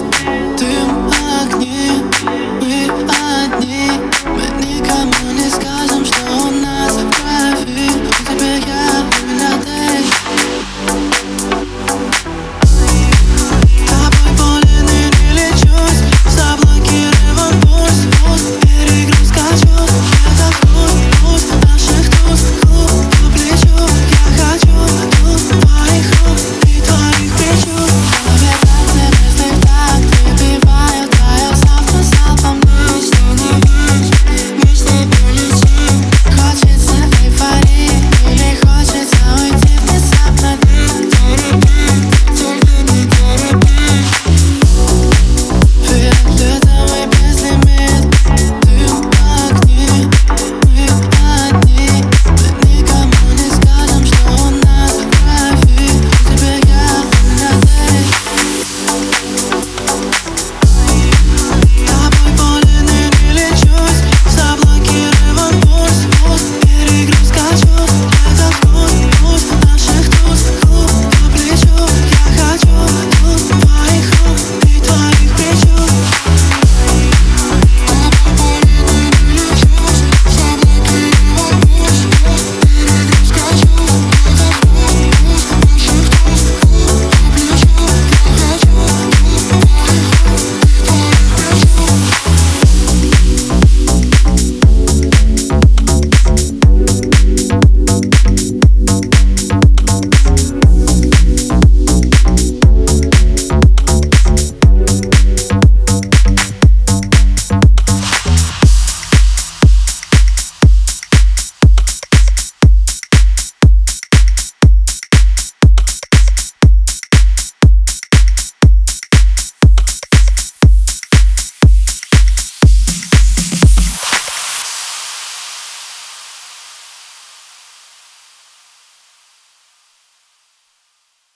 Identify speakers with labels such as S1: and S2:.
S1: dance you.